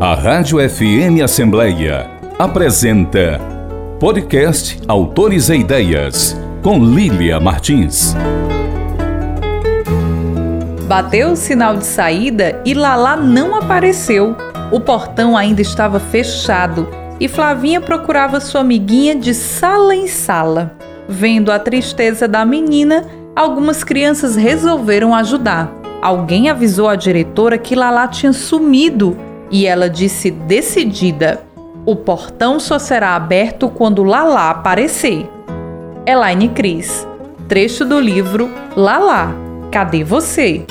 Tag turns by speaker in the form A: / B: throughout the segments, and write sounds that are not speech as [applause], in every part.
A: A Rádio FM Assembleia apresenta Podcast Autores e Ideias, com Lília Martins.
B: Bateu o sinal de saída e Lala não apareceu. O portão ainda estava fechado e Flavinha procurava sua amiguinha de sala em sala. Vendo a tristeza da menina, algumas crianças resolveram ajudar. Alguém avisou a diretora que Lala tinha sumido e ela disse decidida: O portão só será aberto quando Lala aparecer. Elaine Cris. Trecho do livro Lala, cadê você?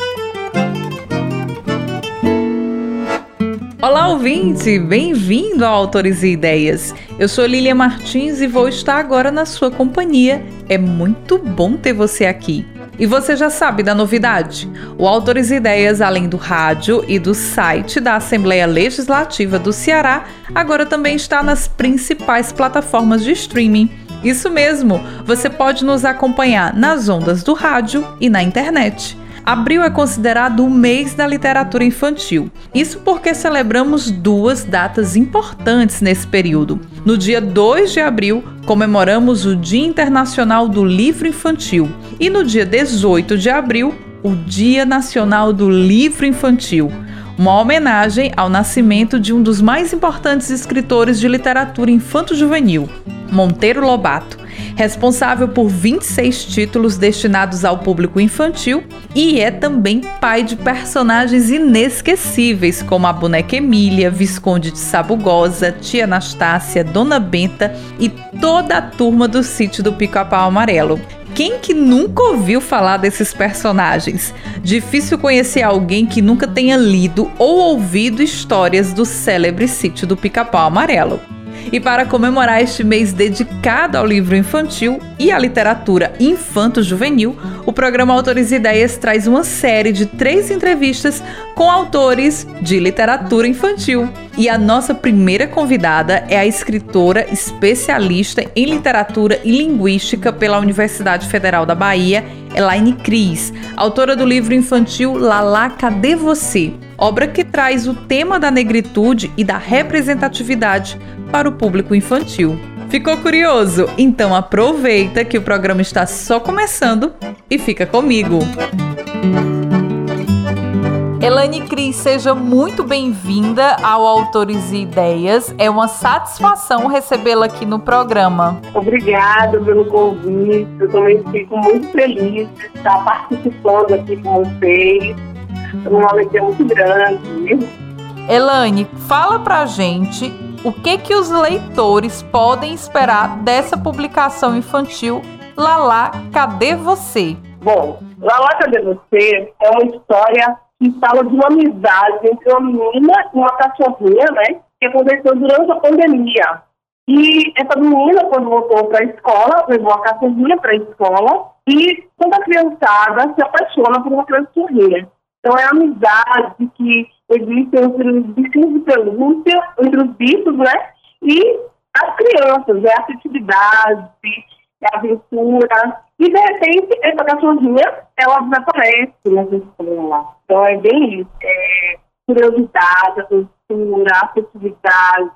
B: Olá, ouvinte! Bem-vindo ao Autores e Ideias. Eu sou Lilia Martins e vou estar agora na sua companhia. É muito bom ter você aqui. E você já sabe da novidade? O Autores Ideias, além do rádio e do site da Assembleia Legislativa do Ceará, agora também está nas principais plataformas de streaming. Isso mesmo, você pode nos acompanhar nas ondas do rádio e na internet. Abril é considerado o mês da literatura infantil. Isso porque celebramos duas datas importantes nesse período. No dia 2 de abril, comemoramos o Dia Internacional do Livro Infantil. E no dia 18 de abril, o Dia Nacional do Livro Infantil. Uma homenagem ao nascimento de um dos mais importantes escritores de literatura infanto-juvenil, Monteiro Lobato, responsável por 26 títulos destinados ao público infantil e é também pai de personagens inesquecíveis como a boneca Emília, Visconde de Sabugosa, Tia Anastácia, Dona Benta e toda a turma do sítio do Pica-Pau Amarelo. Quem que nunca ouviu falar desses personagens? Difícil conhecer alguém que nunca tenha lido ou ouvido histórias do célebre sítio do Pica-Pau Amarelo. E para comemorar este mês dedicado ao livro infantil e à literatura infanto-juvenil, o programa Autores e Ideias traz uma série de três entrevistas com autores de literatura infantil. E a nossa primeira convidada é a escritora especialista em literatura e linguística pela Universidade Federal da Bahia, Elaine Cris, autora do livro infantil Lala, Cadê Você? Obra que traz o tema da negritude e da representatividade para o público infantil. Ficou curioso? Então aproveita que o programa está só começando e fica comigo. Elane Cris, seja muito bem-vinda ao Autores e Ideias. É uma satisfação recebê-la aqui no programa.
C: Obrigada pelo convite. Eu também fico muito feliz de estar participando aqui com vocês. É uma alegria muito grande.
B: Elane, fala pra gente o que que os leitores podem esperar dessa publicação infantil Lala, cadê você?
C: Bom, Lala, cadê você é uma história que fala de uma amizade entre uma menina e uma cachorrinha, né? Que aconteceu durante a pandemia. E essa menina, quando voltou para a escola, levou a cachorrinha para a escola e toda criançada se apaixona por uma cachorrinha. Então é a amizade que existe entre os bichinhos de pelúcia, os bichos, né? E as crianças, é a afetividade, a aventura. E de repente, essa cachorrinha, ela desaparece nessa escola. Então é bem isso. É curiosidade, aventura, afetividade.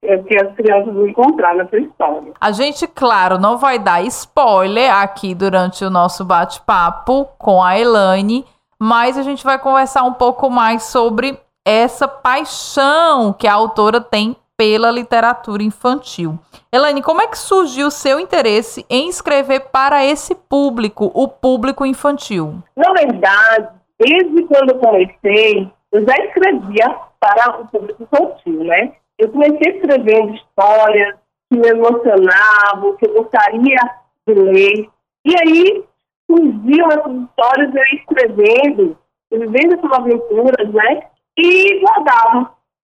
C: É que as crianças vão encontrar nessa história.
B: A gente, claro, não vai dar spoiler aqui durante o nosso bate-papo com a Elaine, mas a gente vai conversar um pouco mais sobre essa paixão que a autora tem pela literatura infantil. Elaine, como é que surgiu o seu interesse em escrever para esse público, o público infantil?
C: Na verdade, desde quando eu comecei, eu já escrevia para o público infantil, né? Eu comecei escrevendo histórias que me emocionavam, que eu gostaria de ler. E aí, surgiam essas histórias, eu escrevendo, vivendo essas aventuras, né? E guardava.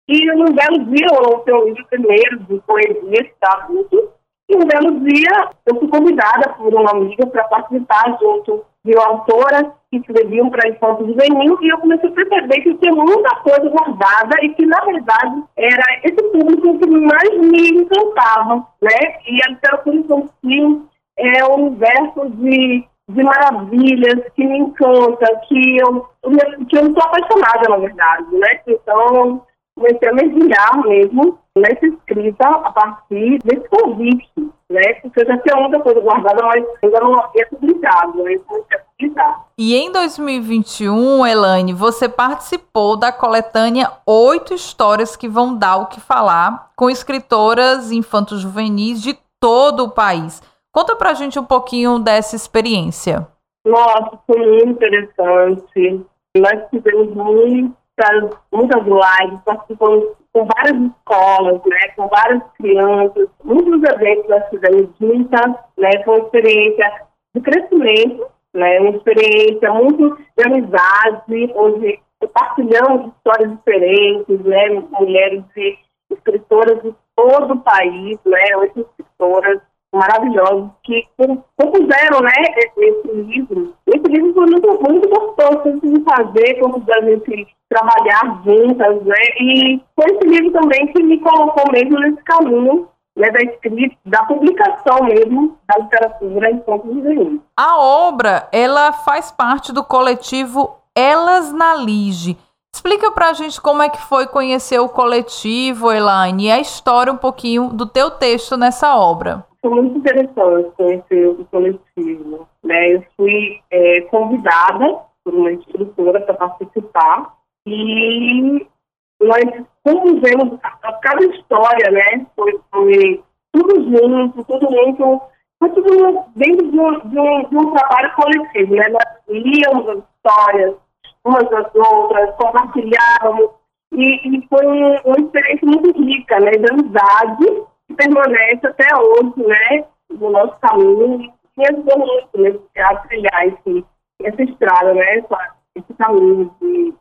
C: E num belo dia, eu lancei um livro primeiro de poesia, está adulto, e um belo dia eu fui convidada por uma amiga para participar junto de uma autora que escreviam para infância juvenil e eu comecei a perceber que tinha muita coisa guardada e que, na verdade, era esse público que mais me encantava, né? E a literatura infantil é um universo de de maravilhas, que me encanta, que eu, que eu estou apaixonada, na verdade, né? Então, comecei a mergulhar mesmo nessa escrita a partir desse convite, né? Porque eu já tinha muita coisa guardada, mas ainda não havia publicado, né? publicar.
B: E em 2021, Elaine, você participou da coletânea Oito Histórias que Vão Dar o Que Falar, com escritoras infantos juvenis de todo o país. Conta pra gente um pouquinho dessa experiência.
C: Nossa, foi muito interessante. Nós tivemos muitas, muitas lives, participamos com várias escolas, né, com várias crianças, muitos eventos nós fizemos juntas, né, foi uma experiência de crescimento, né, uma experiência muito de amizade, onde compartilhamos histórias diferentes, né, mulheres e escritoras de todo o país, né, oito escritoras, maravilhosos que compuseram né, esse livro. Esse livro foi muito, muito gostoso de fazer, como a gente trabalhar juntas, né? E foi esse livro também que me colocou mesmo nesse caminho né, da escrita, da publicação mesmo da literatura em pontos de
B: A obra, ela faz parte do coletivo Elas na Lige. Explica pra gente como é que foi conhecer o coletivo, Elaine, e a história um pouquinho do teu texto nessa obra
C: foi muito interessante conhecer o coletivo. Né? Eu fui é, convidada por uma instrutora para participar e nós compusemos cada história, né? Foi, foi tudo junto, tudo muito. Foi tudo dentro de um, de um, de um trabalho coletivo, né? Nós líamos as histórias umas das outras, compartilhávamos e, e foi uma experiência muito rica, né? De amizade permanece até hoje, né, no nosso caminho, e ajudou muito né, a trilhar esse, essa estrada, né, esse caminho de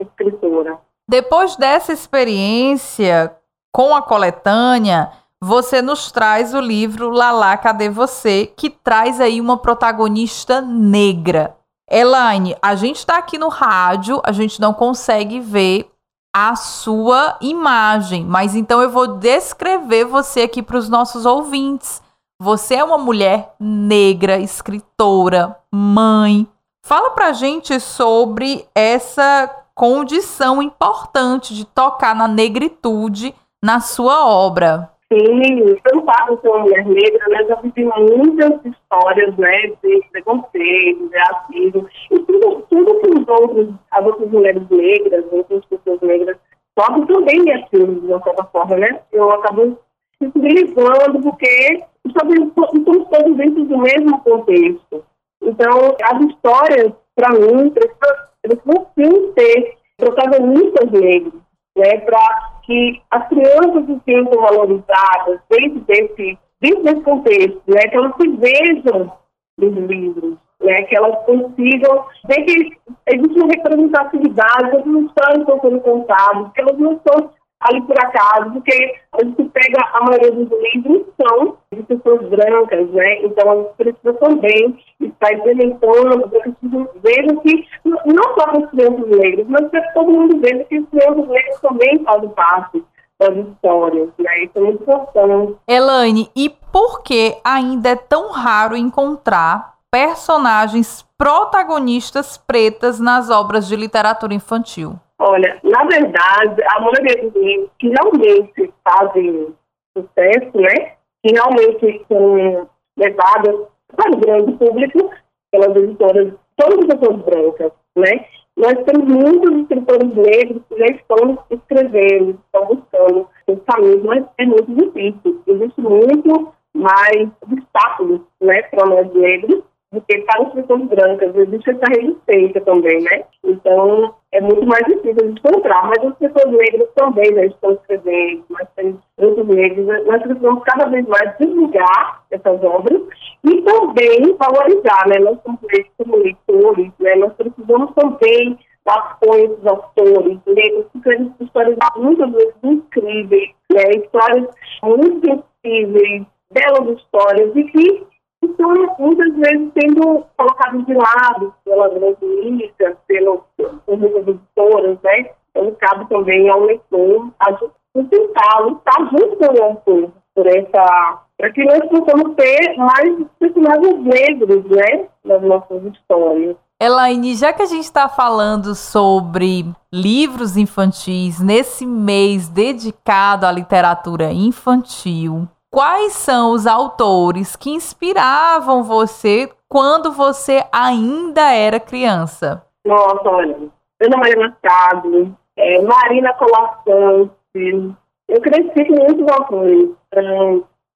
C: escritora.
B: Depois dessa experiência com a coletânea, você nos traz o livro Lalá, Cadê Você? que traz aí uma protagonista negra. Elaine, a gente está aqui no rádio, a gente não consegue ver a sua imagem. Mas então eu vou descrever você aqui para os nossos ouvintes. Você é uma mulher negra, escritora, mãe. Fala pra gente sobre essa condição importante de tocar na negritude na sua obra.
C: Sim, eu não falo ser uma mulher negra, né? Já vivi muitas histórias, né, de preconceito, de racismo, e tudo, tudo que os outros, as outras mulheres negras, outras pessoas negras sofrem também me atingem, de uma certa forma, né? Eu acabo sensibilizando, porque estamos todos dentro do mesmo contexto. Então, as histórias, para mim, precisam, sim ter protagonistas negros, né, para que as crianças se sintam valorizadas dentro desse, dentro desse contexto, né, que elas se vejam nos livros, né, que elas consigam ver que existe uma representatividade, que as histórias estão sendo contadas, que elas não estão ali por acaso, porque a gente pega a maioria dos livros são de pessoas brancas, né? Então a gente precisa também estar implementando, preciso ver que não só para os crianças negros, mas para todo mundo veja que os crianças negros também fazem parte das histórias, né? Isso é muito importante.
B: Elaine, e por que ainda é tão raro encontrar personagens protagonistas pretas nas obras de literatura infantil?
C: Olha, na verdade, a maioria dos livros que realmente fazem sucesso, né? Que realmente são levadas para o grande público pelas editoras, todas as pessoas brancas, né? Nós temos muitos escritores negros que já estão escrevendo, estão buscando os caminhos, mas é muito difícil. Existe muito mais obstáculos, né, para nós negros do que para as pessoas brancas. Existe essa resistência também, né? Então, é muito mais difícil de encontrar. Mas as pessoas negras também já estão escrevendo, mas tem outros negros. Nós precisamos cada vez mais divulgar essas obras e também valorizar, né? Nós somos como leitores, né? Nós precisamos também dar apoio aos autores, negros, que escrevem histórias muitas vezes incríveis, né? Histórias muito sensíveis, belas histórias e que estão muitas vezes sendo colocados de lado pela grande mídia, pelas editoras, né? Então, cabe também ao leitor tentar lutar junto com o autor por essa para que nós possamos ter mais personagens negros, né, nas nossas histórias.
B: Elaine, já que a gente está falando sobre livros infantis nesse mês dedicado à literatura infantil, quais são os autores que inspiravam você quando você ainda era criança?
C: Nossa, olha, Ana Maria Machado, é, Marina Colassante, eu cresci com muitos autores,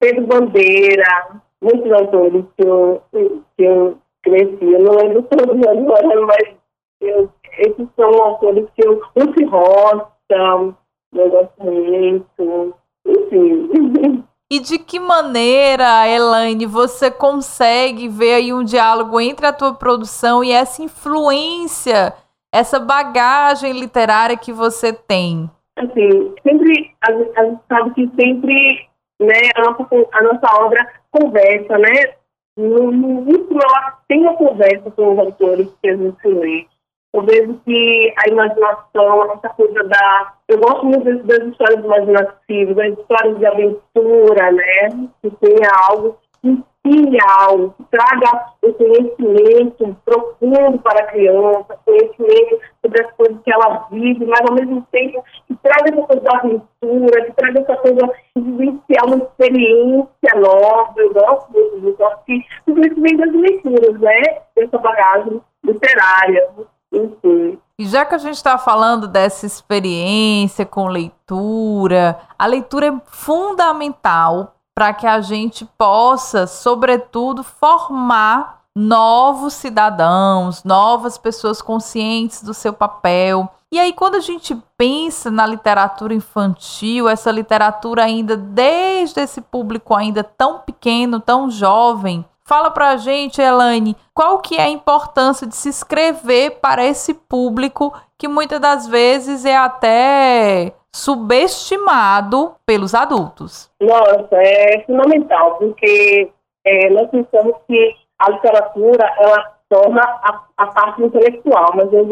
C: Pedro Bandeira, muitos autores que eu, que eu cresci. Eu não lembro todos [laughs] agora, mas eu, esses são autores que eu. Lucy Rocha, eu gosto muito. Enfim. [laughs]
B: E de que maneira, Elaine, você consegue ver aí um diálogo entre a tua produção e essa influência, essa bagagem literária que você tem?
C: Assim, sempre, a, gente sabe que sempre né, a, nossa, a nossa obra conversa, né? No, no último, ela tem uma conversa com os autores que a gente lê. Eu vejo que a imaginação, essa coisa da. Eu gosto muito das histórias imaginativas, das histórias de aventura, né? Que tenha algo que ensine algo, que traga o conhecimento profundo para a criança, conhecimento sobre as coisas que ela vive, mas ao mesmo tempo que traga essa coisa da aventura, que traga essa coisa de vivenciar uma experiência nova. Eu gosto muito disso. Acho que tudo isso vem das leituras, né? Dessa bagagem literária. Enfim.
B: E já que a gente está falando dessa experiência com leitura, a leitura é fundamental para que a gente possa, sobretudo, formar novos cidadãos, novas pessoas conscientes do seu papel. E aí, quando a gente pensa na literatura infantil, essa literatura ainda desde esse público ainda tão pequeno, tão jovem, fala pra gente, Elaine, qual que é a importância de se escrever para esse público que muitas das vezes é até subestimado pelos adultos.
C: Nossa, é fundamental, porque é, nós pensamos que a literatura ela torna a, a parte intelectual, mas eu,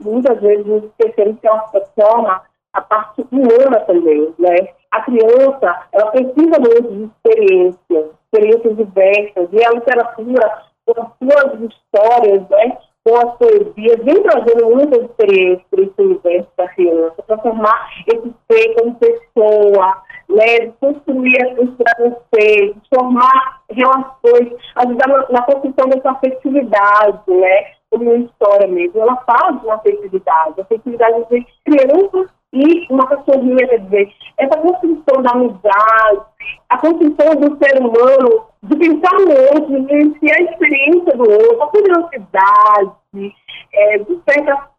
C: muitas vezes nos esquecemos que ela torna a parte humana também, né? A criança, ela precisa muito de experiências, experiências diversas, e a literatura, com as suas histórias, né? com as poesias, vem trazendo muitas experiências para esse universo da criança, para formar esse ser como pessoa, né, construir esses preconceitos, formar relações, ajudar na, na construção dessa afetividade, né, como uma história mesmo. Ela de uma afetividade, afetividade de criança e uma cachorrinha, quer dizer, essa construção da amizade, a construção do ser humano, de pensar no outro, de vivenciar a experiência do outro, a curiosidade, é, de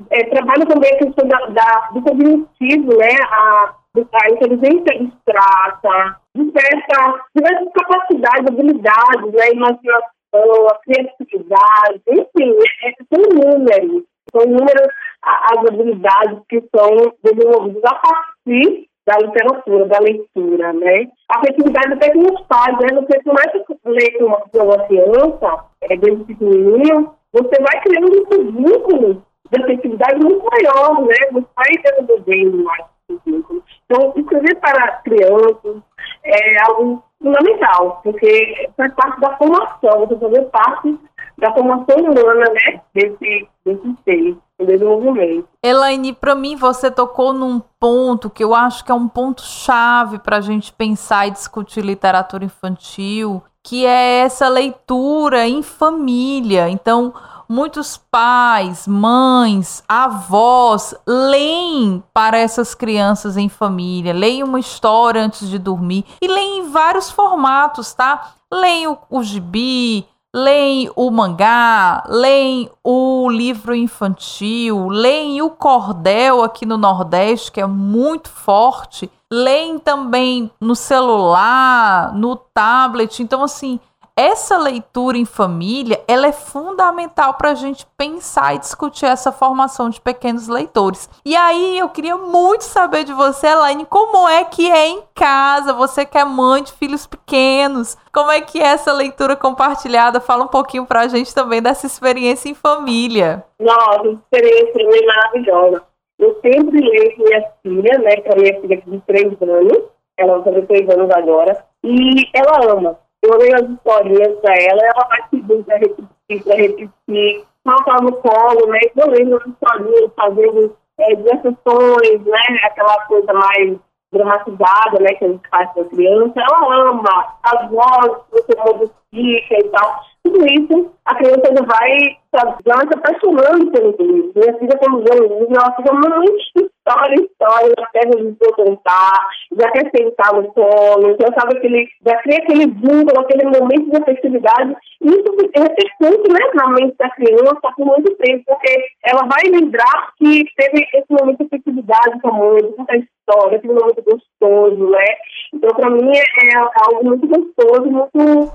C: é, trabalha também a questão da, da, do cognitivo, né, a, a inteligência abstrata, de certa, diversas capacidades, habilidades, né, imaginação, a criatividade, enfim, é, são números, são números as habilidades que são desenvolvidas a partir da literatura, da leitura, né? A afetividade até que nos pais, né? Você começa a ler com uma, uma criança, é, desde pequenininho, você vai criando um vínculo de afetividade muito maior, né? Você vai desenvolvendo mais vínculo. Então, escrever para crianças é algo fundamental, porque faz parte da formação, você fazer parte da formação humana, né? Desse, desse ser desenvolvimento.
B: Elaine, para mim você tocou num ponto que eu acho que é um ponto chave para a gente pensar e discutir literatura infantil, que é essa leitura em família. Então, muitos pais, mães, avós leem para essas crianças em família, leem uma história antes de dormir e leem em vários formatos, tá? Leem o, o gibi, leem o mangá, leem o livro infantil, leem o cordel aqui no Nordeste, que é muito forte, leem também no celular, no tablet. Então, assim, essa leitura em família ela é fundamental para a gente pensar e discutir essa formação de pequenos leitores. E aí eu queria muito saber de você, Elaine, como é que é em casa, você que é mãe de filhos pequenos, como é que é essa leitura compartilhada? Fala um pouquinho para a gente também dessa experiência em família.
C: Nossa, experiência é maravilhosa. Eu sempre leio com minha filha, né, que é minha filha de três anos, ela vai fazer três anos agora, e ela ama eu leio as historinhas para ela, ela vai pedir para repetir, para repetir. estava no colo, né? Eu lembro do sozinho fazendo é, exerções, né? Aquela coisa mais dramatizada, né? Que a gente faz com a criança. Ela ama as vozes, você modifica e tal tudo isso, a criança vai, vai se apaixonando pelo livro. Minha filha, quando vê o livro, ela fica muito história, história, já quer contar, já quer sentar no colo, já sabe aquele, já cria aquele vínculo, aquele momento de afetividade. Isso repercute né, na mente da criança por muito tempo, porque ela vai lembrar que teve esse momento de afetividade com a mãe, de história, aquele momento gostoso, né? Então, para mim, é, é, algo muito gostoso, muito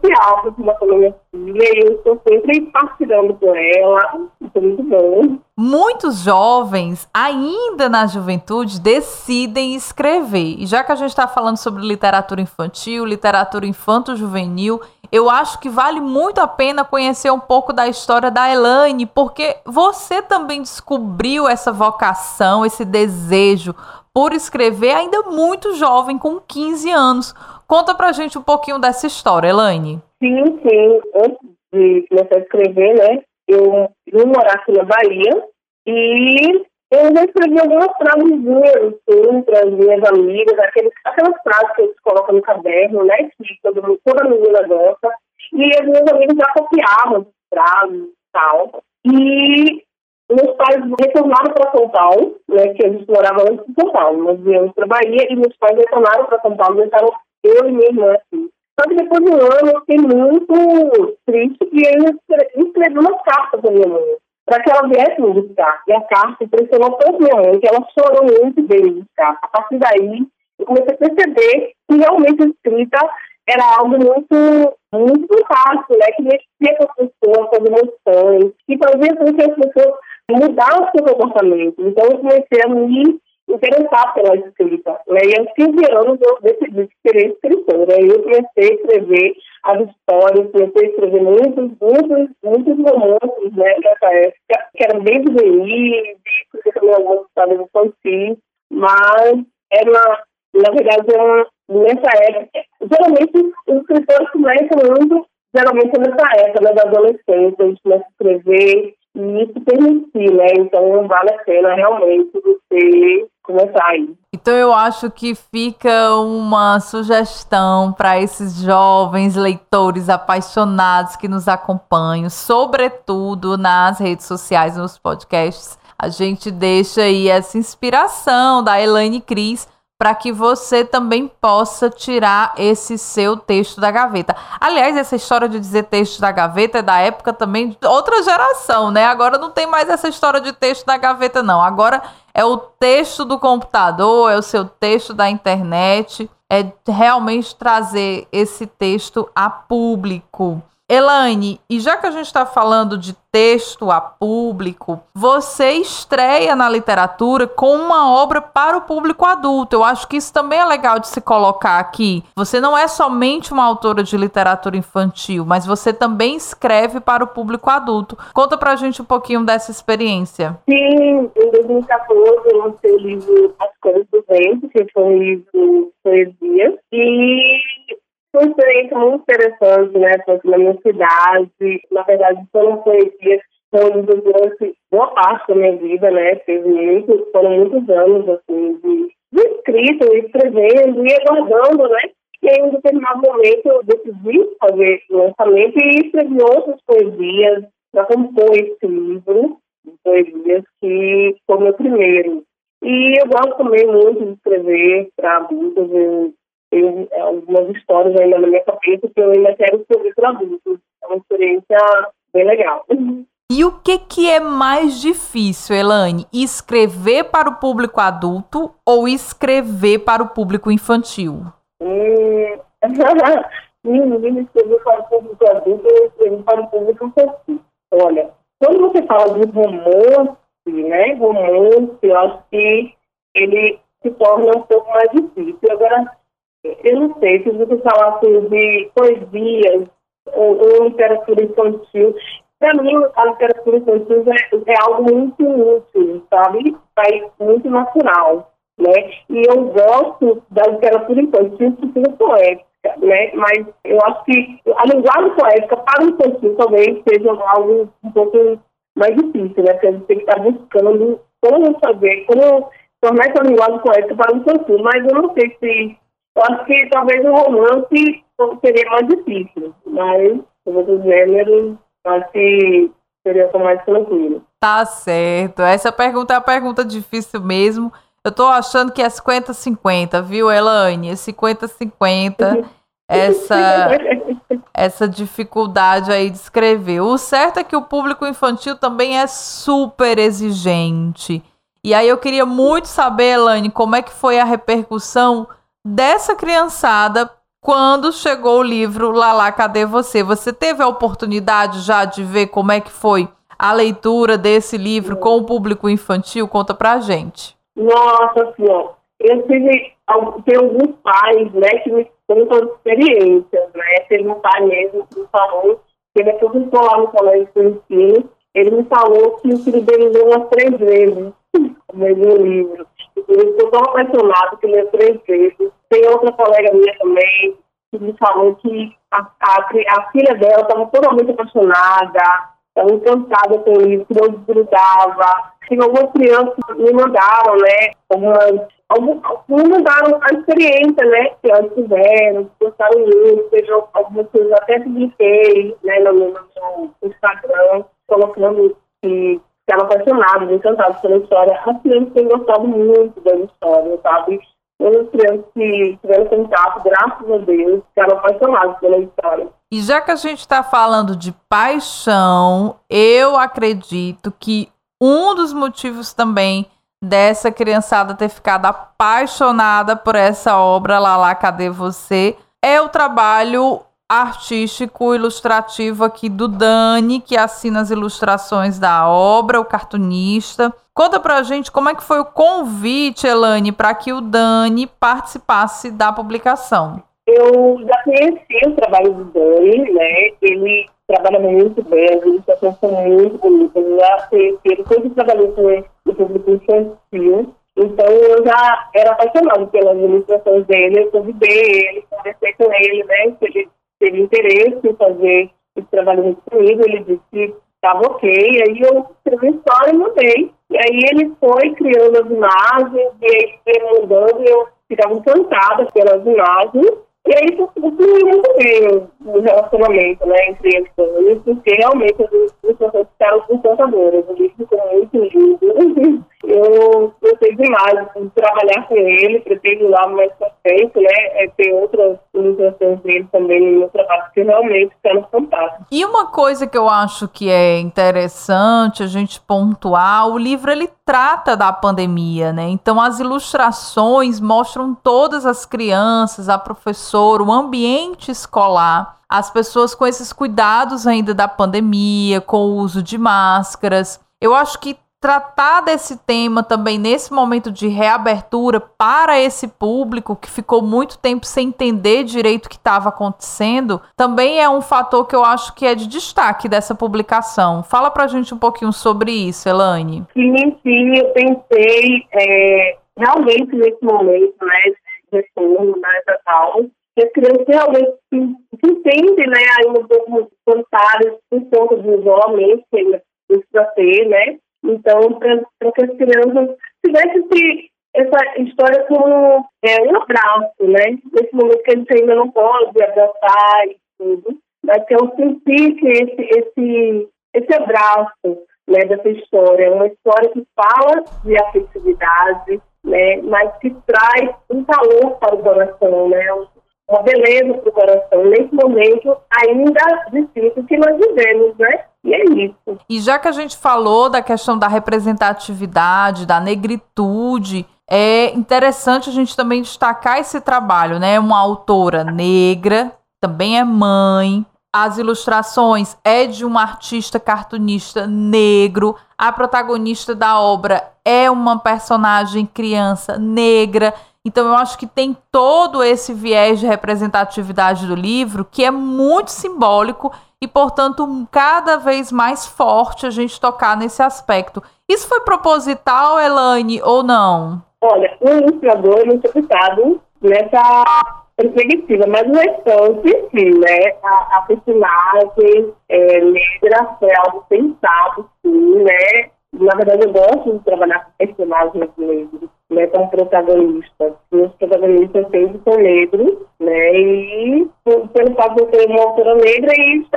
C: para uma família filha eu estou sempre partilhando com ela. É muito bom.
B: Muitos jovens, ainda na juventude, decidem escrever. E já que a gente está falando sobre literatura infantil, literatura infanto-juvenil, eu acho que vale muito a pena conhecer um pouco da história da Elaine, porque você também descobriu essa vocação, esse desejo por escrever ainda muito jovem, com 15 anos. Conta pra gente um pouquinho dessa história, Elaine.
C: Sim, sim. Antes de começar a escrever, né, eu vim morar aqui na Bahia e eu já escrevi algumas frases assim, para as minhas amigas, aqueles, aquelas frases que eles colocam no caderno, né, que todo mundo, toda menina gosta. E as minhas amigas já copiavam as frases e tal. E meus pais retornaram para São Paulo, né, que a gente morava antes de São Paulo. Nós viemos para Bahia e meus pais retornaram para São Paulo, deixaram eu e minha irmã aqui. Só que depois de um ano eu fiquei muito triste e eu escrevi uma carta para minha mãe, para que ela viesse me buscar. E a carta impressionou tanto minha mãe que ela chorou muito de me buscar. A partir daí, eu comecei a perceber que realmente a escrita era algo muito, muito fácil, né? Que mexia com as pessoas, com as emoções, que fazia com que as pessoas mudar o seu comportamento. Então, eu comecei a me interessar pela escrita. Né? E aos 15 anos eu decidi ser escritora. E eu comecei a escrever as histórias, comecei a escrever muitos, muitos, muitos romances né, nessa época, que eram bem juvenis, porque também algumas histórias infantis, mas era, na verdade, era, nessa época, geralmente os escritores começam muito, geralmente nessa época, né, da adolescência, a gente começa a escrever, e isso permitir, né? Então vale a pena realmente você começar aí.
B: Então eu acho que fica uma sugestão para esses jovens leitores apaixonados que nos acompanham, sobretudo nas redes sociais, nos podcasts. A gente deixa aí essa inspiração da Elaine Cris para que você também possa tirar esse seu texto da gaveta. Aliás, essa história de dizer texto da gaveta é da época também de outra geração, né? Agora não tem mais essa história de texto da gaveta, não. Agora é o texto do computador, é o seu texto da internet, é realmente trazer esse texto a público. Elaine, e já que a gente está falando de texto a público, você estreia na literatura com uma obra para o público adulto. Eu acho que isso também é legal de se colocar aqui. Você não é somente uma autora de literatura infantil, mas você também escreve para o público adulto. Conta pra gente um pouquinho dessa experiência.
C: Sim, em 2014 eu lancei o livro As Cores do Vento, que foi um livro poesia. E foi uma experiência muito interessante, né? Foi na minha cidade. Na verdade, foram poesias foram durante boa parte da minha vida, né? Teve muito, foram muitos anos, assim, de, de escrita, escrevendo e aguardando, né? E em um determinado momento eu decidi fazer o lançamento e escrevi outras poesias para compor esse livro de poesias que foi meu primeiro. E eu gosto também muito de escrever para adultos. Eu tenho algumas histórias ainda na minha cabeça que eu ainda quero escrever para adultos. É uma experiência bem legal.
B: E o que, que é mais difícil, Elaine? Escrever para o público adulto ou escrever para o público infantil?
C: Hum... [laughs] Menino, escrever para o público adulto ou escrever para o público infantil. Olha, quando você fala de romance, né? Romance, eu acho que ele se torna um pouco mais difícil. Agora, eu não sei, se você falar assim, de poesias ou, ou literatura infantil, para mim a literatura infantil é, é, algo muito útil, sabe? É muito natural. né? E eu gosto da literatura infantil porque poética, né? Mas eu acho que a linguagem poética para o infantil talvez seja algo um pouco mais difícil, né? Porque a gente tem que estar buscando como fazer, como tornar essa linguagem poética para o infantil. Mas eu não sei se... Eu acho que talvez o romance seria mais difícil, mas os outros gêneros acho que seria mais tranquilo.
B: Tá certo. Essa pergunta é uma pergunta difícil mesmo. Eu tô achando que é 50-50, viu, Elaine? É 50-50. [laughs] Essa, essa dificuldade aí de escrever. O certo é que o público infantil também é super exigente. E aí eu queria muito saber, Elaine, como é que foi a repercussão dessa criançada quando chegou o livro Lala, cadê você? Você teve a oportunidade já de ver como é que foi a leitura desse livro com o público infantil? Conta pra gente.
C: Nossa senhora, eu tive tem alguns pais, né, que me contam experiências, né? Teve um pai mesmo que me falou que ele é professor lá no colégio de ensino, ele me falou que o filho dele leu umas três vezes [laughs] o mesmo livro. Ficou tão apaixonado que leu três vezes. Tem outra colega minha também que me falou que a, a, a filha dela estava totalmente apaixonada, estava encantada com o livro, não desgrudava. Tem algumas crianças me mandaram, né, algumas, algumas, me mandaram a experiência, né, que elas tiveram, gostaram muito, teve algumas coisas até publiquei, né, no meu Instagram, colocando que estavam apaixonados, encantados pela história. As crianças têm gostado muito da história, sabe? As crianças que tiveram contato, graças a Deus, ficaram apaixonadas pela história.
B: E já que a gente está falando de paixão, eu acredito que um dos motivos também dessa criançada ter ficado apaixonada por essa obra, Lá, Cadê Você? É o trabalho artístico ilustrativo aqui do Dani, que assina as ilustrações da obra, o cartunista. Conta pra gente como é que foi o convite, Elane, para que o Dani participasse da publicação.
C: Eu já conheci o trabalho do Dani, né? Ele trabalha muito bem, as ilustrações são muito bonitas. Eu já conheci ele sempre trabalhou com o público infantil. Então eu já era apaixonada pelas ilustrações dele, eu convidei ele, conversei com ele, né? Ele teve interesse em fazer esse trabalho comigo, ele disse que estava ok, aí eu escrevi a história e mudei. E aí ele foi criando as imagens, e aí foi mandando, e eu ficava encantada pelas imagens, e aí isso fluiu muito bem o relacionamento né, entre eles dois, porque realmente as ilustrações ficaram encantadoras, o livro ficou muito lindo. [laughs] Eu gostei demais de trabalhar com ele, pretendo lá mais pra frente, né? É, ter outras ilustrações dele também no meu trabalho, que realmente ficaram fantásticas.
B: E uma coisa que eu acho que é interessante a gente pontuar, o livro ele trata da pandemia, né? Então as ilustrações mostram todas as crianças, a professora, o ambiente escolar as pessoas com esses cuidados ainda da pandemia, com o uso de máscaras. Eu acho que tratar desse tema também nesse momento de reabertura para esse público que ficou muito tempo sem entender direito o que estava acontecendo, também é um fator que eu acho que é de destaque dessa publicação. Fala pra gente um pouquinho sobre isso, Elaine.
C: Sim, sim, eu pensei é, realmente nesse momento, né, de retorno, né, tal, que as crianças realmente se, se sentem, né, ainda um pouco voluntárias por conta do isolamento que precisa ter, né, então, para que as crianças tivessem essa história como é, um abraço, né? Nesse momento que a gente ainda não pode abraçar e tudo, mas que eu senti que esse, esse, esse abraço né, dessa história uma história que fala de afetividade, né, mas que traz um calor para o coração, né? Uma beleza para o coração, nesse momento ainda difícil que nós vivemos, né? E é isso.
B: E já que a gente falou da questão da representatividade, da negritude, é interessante a gente também destacar esse trabalho, né? Uma autora negra, também é mãe. As ilustrações é de um artista cartunista negro. A protagonista da obra é uma personagem criança negra. Então eu acho que tem todo esse viés de representatividade do livro que é muito simbólico e, portanto, cada vez mais forte a gente tocar nesse aspecto. Isso foi proposital, Elaine, ou não?
C: Olha, o ilustrador foi citado nessa perspectiva, mas o restante, sim, né? A, a personagem é, negra foi algo pensado, sim, né? Na verdade, eu gosto de trabalhar com personagens negros, né, como protagonistas. Os protagonistas sempre são negros, né, e pelo fato de eu ter uma autora negra, isso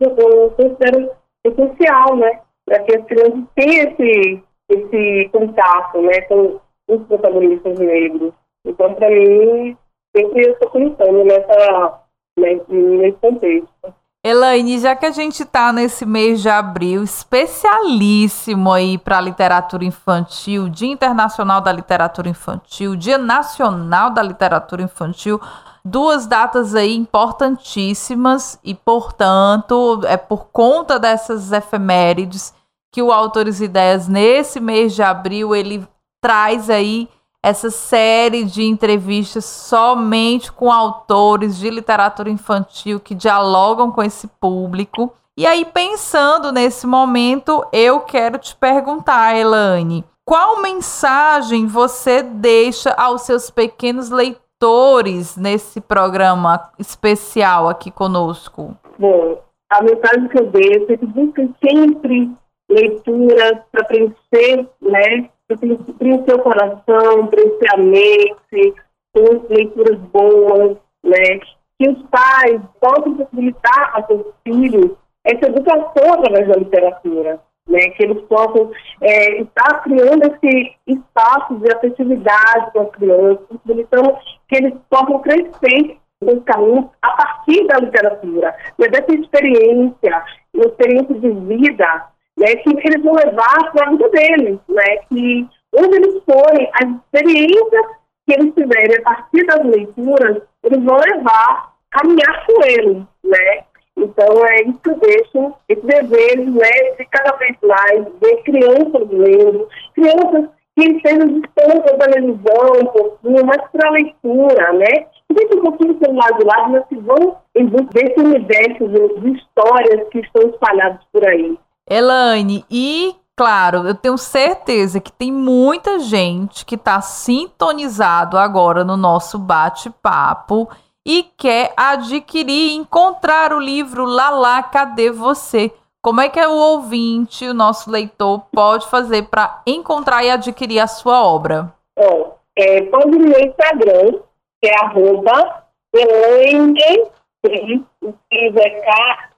C: eu considero essencial, né, para que as crianças tenham esse, esse contato, né, com os protagonistas negros. Então, para mim, sempre eu estou pensando nessa, né, nesse contexto.
B: Elaine, já que a gente está nesse mês de abril, especialíssimo aí para literatura infantil, Dia Internacional da Literatura Infantil, Dia Nacional da Literatura Infantil, duas datas aí importantíssimas e, portanto, é por conta dessas efemérides que o Autores e Ideias, nesse mês de abril, ele traz aí essa série de entrevistas somente com autores de literatura infantil que dialogam com esse público. E aí, pensando nesse momento, eu quero te perguntar, Elane, qual mensagem você deixa aos seus pequenos leitores nesse programa especial aqui conosco?
C: Bom, a mensagem que eu deixo é que busquem sempre leituras para preencher né, preencher o coração, preencher a mente, com leituras boas, né? Que os pais possam possibilitar a seus filhos essa educação através da literatura, né? Que eles possam é, estar criando esse espaço de afetividade com as crianças, possibilitando que eles possam crescer nos caminhos a partir da literatura, né? dessa experiência, experiência de vida né, que eles vão levar para a vida deles, né, que onde eles forem, as experiências que eles tiverem a partir das leituras, eles vão levar, caminhar com eles, né. Então é isso que eu deixo, esse desejo, né, de cada vez mais ver crianças lendo, crianças que estejam distantes da televisão um pouquinho, mas para a leitura, né? Deixa um pouquinho o celular de lado, mas que vão em busca desse universo de histórias que estão espalhadas por aí.
B: Elaine, e claro, eu tenho certeza que tem muita gente que está sintonizado agora no nosso bate-papo e quer adquirir, encontrar o livro Lala, cadê você? Como é que é o ouvinte, o nosso leitor, pode fazer para encontrar e adquirir a sua obra?
C: Bom, é, pode no Instagram, que é arroba Elaine,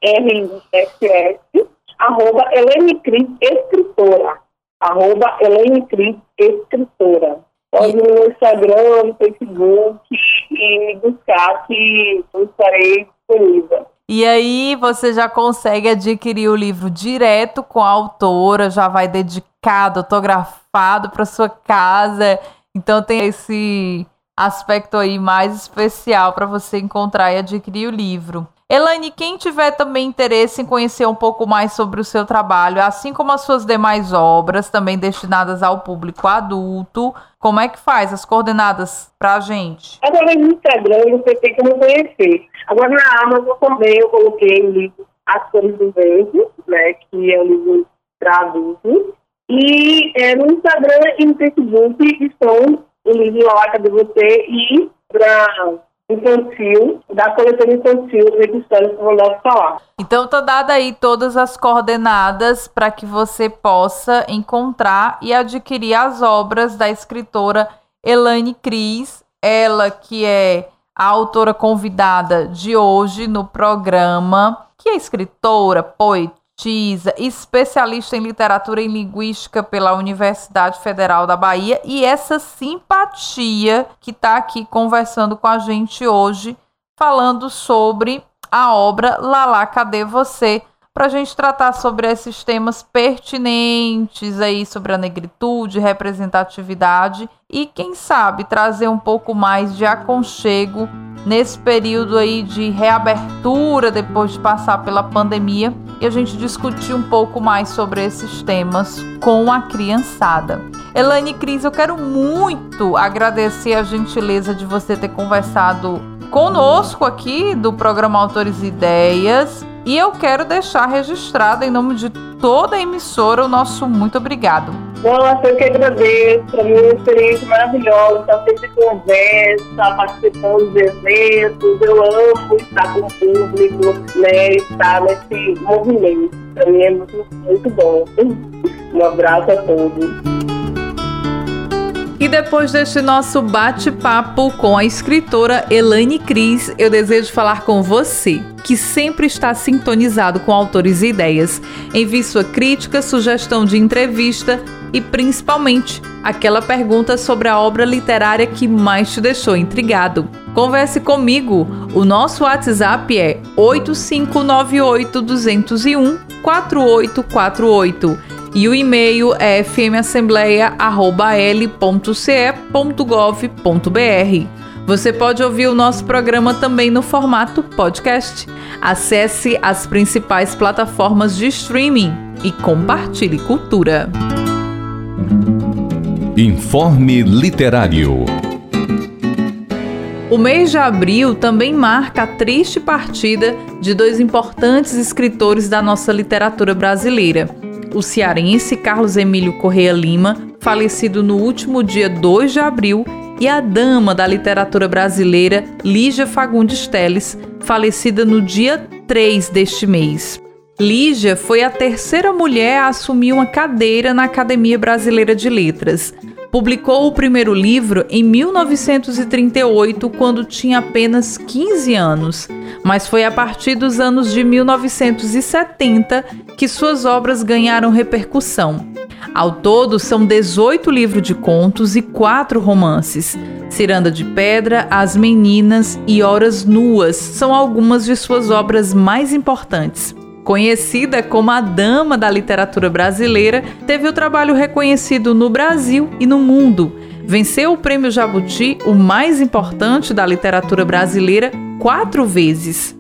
C: K-R-S-S, arroba Helene Cris Escritora. Arroba Helene Cris Escritora. Pode ir no Instagram, no Facebook e me buscar que eu estarei disponível.
B: E aí você já consegue adquirir o livro direto com a autora, já vai dedicado, autografado para sua casa. Então tem esse aspecto aí mais especial para você encontrar e adquirir o livro. Elaine, quem tiver também interesse em conhecer um pouco mais sobre o seu trabalho, assim como as suas demais obras, também destinadas ao público adulto, como é que faz as coordenadas para a gente?
C: Através do Instagram você tem como conhecer. Agora na Amazon também eu coloquei o livro As Cores do Vento, né, que é um livro adultos. E é, no Instagram e no Facebook estão o livro Laca de Você e para infantil, da coletora infantil do História que eu vou logo falar.
B: Então tá dada aí todas as coordenadas para que você possa encontrar e adquirir as obras da escritora Elaine Cris, ela que é a autora convidada de hoje no programa, que é escritora, poeta, Tisa, especialista em literatura e linguística pela Universidade Federal da Bahia, e essa simpatia que está aqui conversando com a gente hoje, falando sobre a obra Lala, cadê você? Para a gente tratar sobre esses temas pertinentes aí sobre a negritude, representatividade e quem sabe trazer um pouco mais de aconchego nesse período aí de reabertura depois de passar pela pandemia e a gente discutir um pouco mais sobre esses temas com a criançada. Elaine Cris, eu quero muito agradecer a gentileza de você ter conversado conosco aqui do programa Autores e Ideias. E eu quero deixar registrado em nome de toda a emissora o nosso muito obrigado.
C: Nossa, eu que agradeço. Mim é uma experiência maravilhosa. Estar sempre conversa, participando dos eventos. Eu amo estar com o público, né? Estar nesse movimento. Para mim é muito, muito bom. Um abraço a todos.
B: E depois deste nosso bate-papo com a escritora Elaine Cris, eu desejo falar com você, que sempre está sintonizado com autores e ideias. Envie sua crítica, sugestão de entrevista e principalmente aquela pergunta sobre a obra literária que mais te deixou intrigado. Converse comigo. O nosso WhatsApp é 8598 201 4848 e o e-mail é fmassembleia.l.ce.gov.br. Você pode ouvir o nosso programa também no formato podcast. Acesse as principais plataformas de streaming e compartilhe cultura.
A: Informe Literário.
B: O mês de abril também marca a triste partida de dois importantes escritores da nossa literatura brasileira o cearense Carlos Emílio Correia Lima, falecido no último dia 2 de abril, e a dama da literatura brasileira Lígia Fagundes Teles, falecida no dia 3 deste mês. Lígia foi a terceira mulher a assumir uma cadeira na Academia Brasileira de Letras. Publicou o primeiro livro em 1938, quando tinha apenas 15 anos, mas foi a partir dos anos de 1970 que suas obras ganharam repercussão. Ao todo, são 18 livros de contos e 4 romances. Ciranda de Pedra, As Meninas e Horas Nuas são algumas de suas obras mais importantes. Conhecida como a dama da literatura brasileira, teve o trabalho reconhecido no Brasil e no mundo. Venceu o Prêmio Jabuti, o mais importante da literatura brasileira, quatro vezes.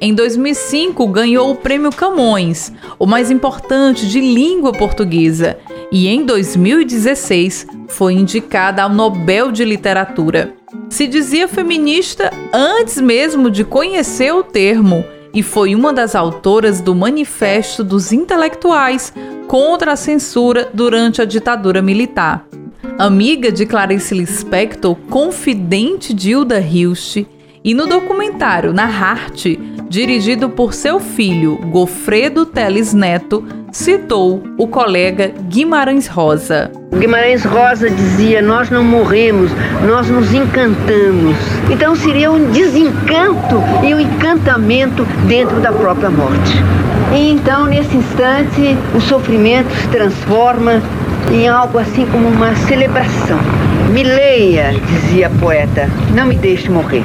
B: Em 2005, ganhou o Prêmio Camões, o mais importante de língua portuguesa, e em 2016 foi indicada ao Nobel de Literatura. Se dizia feminista antes mesmo de conhecer o termo e foi uma das autoras do Manifesto dos Intelectuais contra a censura durante a ditadura militar. Amiga de Clarice Lispector, confidente de Hilda Hilst, e no documentário Na Arte, dirigido por seu filho Gofredo Teles Neto, citou o colega Guimarães Rosa.
D: Guimarães Rosa dizia: Nós não morremos, nós nos encantamos. Então seria um desencanto e um encantamento dentro da própria morte. E então, nesse instante, o sofrimento se transforma em algo assim como uma celebração. Me leia, dizia a poeta, não me deixe morrer.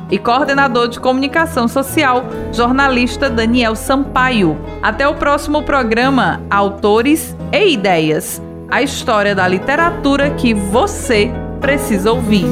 B: e coordenador de comunicação social, jornalista Daniel Sampaio. Até o próximo programa Autores e Ideias a história da literatura que você precisa ouvir.